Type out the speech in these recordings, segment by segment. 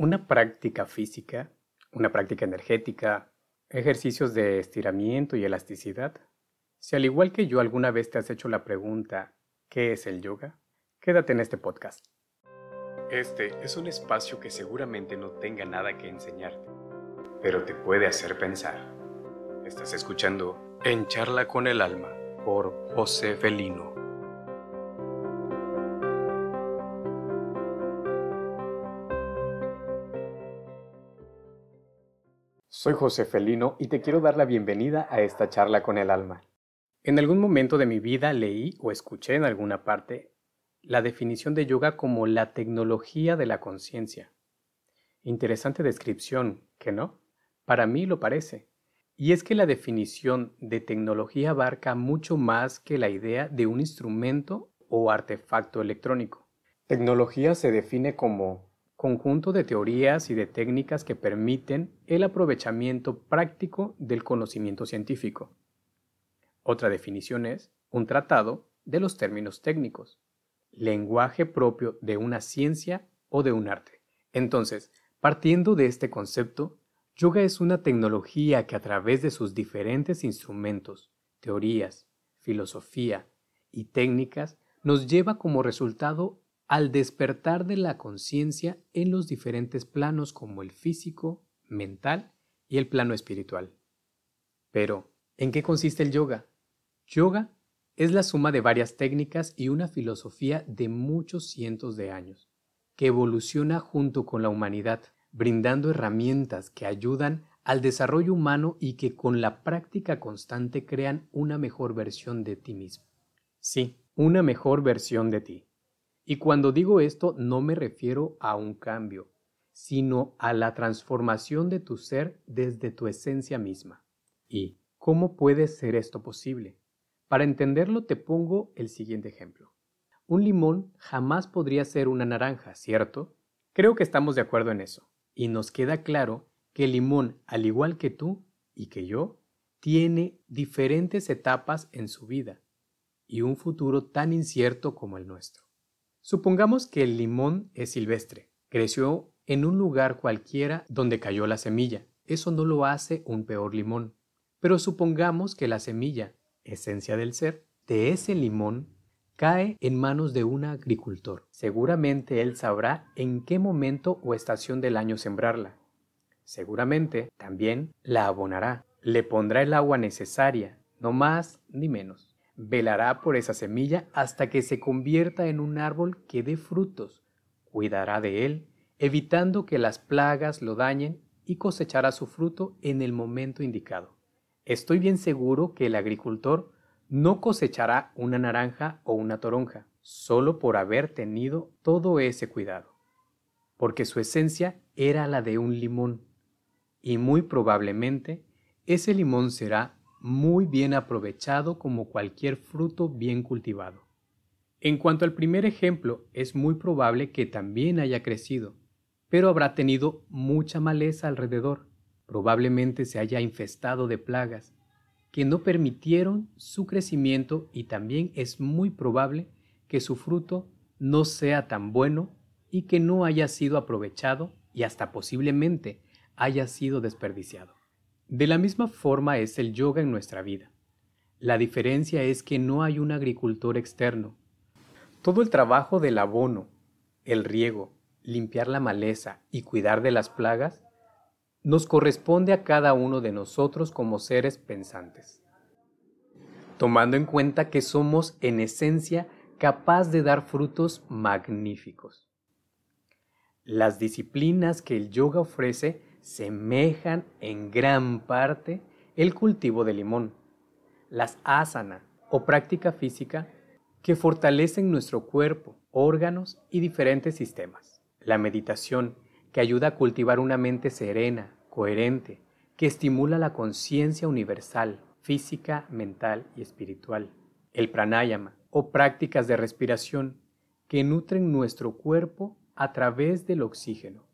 Una práctica física, una práctica energética, ejercicios de estiramiento y elasticidad. Si al igual que yo alguna vez te has hecho la pregunta, ¿qué es el yoga? Quédate en este podcast. Este es un espacio que seguramente no tenga nada que enseñarte, pero te puede hacer pensar. Estás escuchando En Charla con el Alma por José Felino. Soy José Felino y te quiero dar la bienvenida a esta charla con el alma. En algún momento de mi vida leí o escuché en alguna parte la definición de yoga como la tecnología de la conciencia. Interesante descripción, ¿que no? Para mí lo parece. Y es que la definición de tecnología abarca mucho más que la idea de un instrumento o artefacto electrónico. Tecnología se define como conjunto de teorías y de técnicas que permiten el aprovechamiento práctico del conocimiento científico. Otra definición es un tratado de los términos técnicos, lenguaje propio de una ciencia o de un arte. Entonces, partiendo de este concepto, yoga es una tecnología que a través de sus diferentes instrumentos, teorías, filosofía y técnicas nos lleva como resultado al despertar de la conciencia en los diferentes planos como el físico, mental y el plano espiritual. Pero, ¿en qué consiste el yoga? Yoga es la suma de varias técnicas y una filosofía de muchos cientos de años, que evoluciona junto con la humanidad, brindando herramientas que ayudan al desarrollo humano y que con la práctica constante crean una mejor versión de ti mismo. Sí, una mejor versión de ti. Y cuando digo esto no me refiero a un cambio, sino a la transformación de tu ser desde tu esencia misma. ¿Y cómo puede ser esto posible? Para entenderlo te pongo el siguiente ejemplo. Un limón jamás podría ser una naranja, ¿cierto? Creo que estamos de acuerdo en eso. Y nos queda claro que el limón, al igual que tú y que yo, tiene diferentes etapas en su vida y un futuro tan incierto como el nuestro. Supongamos que el limón es silvestre, creció en un lugar cualquiera donde cayó la semilla. Eso no lo hace un peor limón. Pero supongamos que la semilla, esencia del ser, de ese limón, cae en manos de un agricultor. Seguramente él sabrá en qué momento o estación del año sembrarla. Seguramente también la abonará, le pondrá el agua necesaria, no más ni menos velará por esa semilla hasta que se convierta en un árbol que dé frutos, cuidará de él, evitando que las plagas lo dañen y cosechará su fruto en el momento indicado. Estoy bien seguro que el agricultor no cosechará una naranja o una toronja solo por haber tenido todo ese cuidado, porque su esencia era la de un limón, y muy probablemente ese limón será muy bien aprovechado como cualquier fruto bien cultivado. En cuanto al primer ejemplo, es muy probable que también haya crecido, pero habrá tenido mucha maleza alrededor, probablemente se haya infestado de plagas, que no permitieron su crecimiento y también es muy probable que su fruto no sea tan bueno y que no haya sido aprovechado y hasta posiblemente haya sido desperdiciado. De la misma forma es el yoga en nuestra vida. La diferencia es que no hay un agricultor externo. Todo el trabajo del abono, el riego, limpiar la maleza y cuidar de las plagas nos corresponde a cada uno de nosotros como seres pensantes, tomando en cuenta que somos en esencia capaz de dar frutos magníficos. Las disciplinas que el yoga ofrece semejan en gran parte el cultivo de limón, las asana o práctica física que fortalecen nuestro cuerpo, órganos y diferentes sistemas. La meditación que ayuda a cultivar una mente serena, coherente, que estimula la conciencia universal, física, mental y espiritual. El pranayama o prácticas de respiración que nutren nuestro cuerpo a través del oxígeno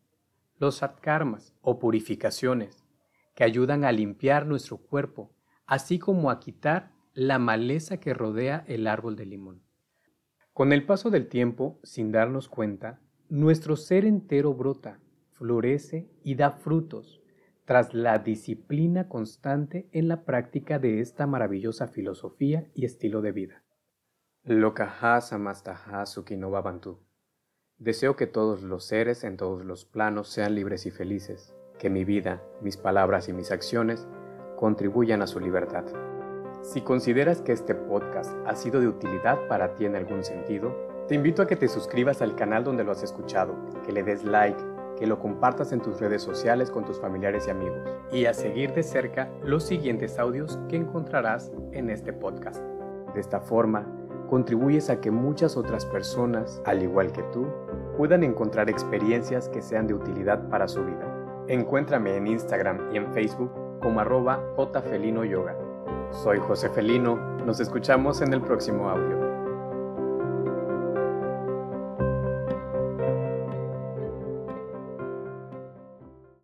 los satkarmas o purificaciones que ayudan a limpiar nuestro cuerpo, así como a quitar la maleza que rodea el árbol de limón. Con el paso del tiempo, sin darnos cuenta, nuestro ser entero brota, florece y da frutos tras la disciplina constante en la práctica de esta maravillosa filosofía y estilo de vida. Lokaha Samastaha Sukinova Bantu. Deseo que todos los seres en todos los planos sean libres y felices, que mi vida, mis palabras y mis acciones contribuyan a su libertad. Si consideras que este podcast ha sido de utilidad para ti en algún sentido, te invito a que te suscribas al canal donde lo has escuchado, que le des like, que lo compartas en tus redes sociales con tus familiares y amigos, y a seguir de cerca los siguientes audios que encontrarás en este podcast. De esta forma, contribuyes a que muchas otras personas, al igual que tú, puedan encontrar experiencias que sean de utilidad para su vida. Encuéntrame en Instagram y en Facebook como arroba jfelinoyoga. Soy José Felino, nos escuchamos en el próximo audio.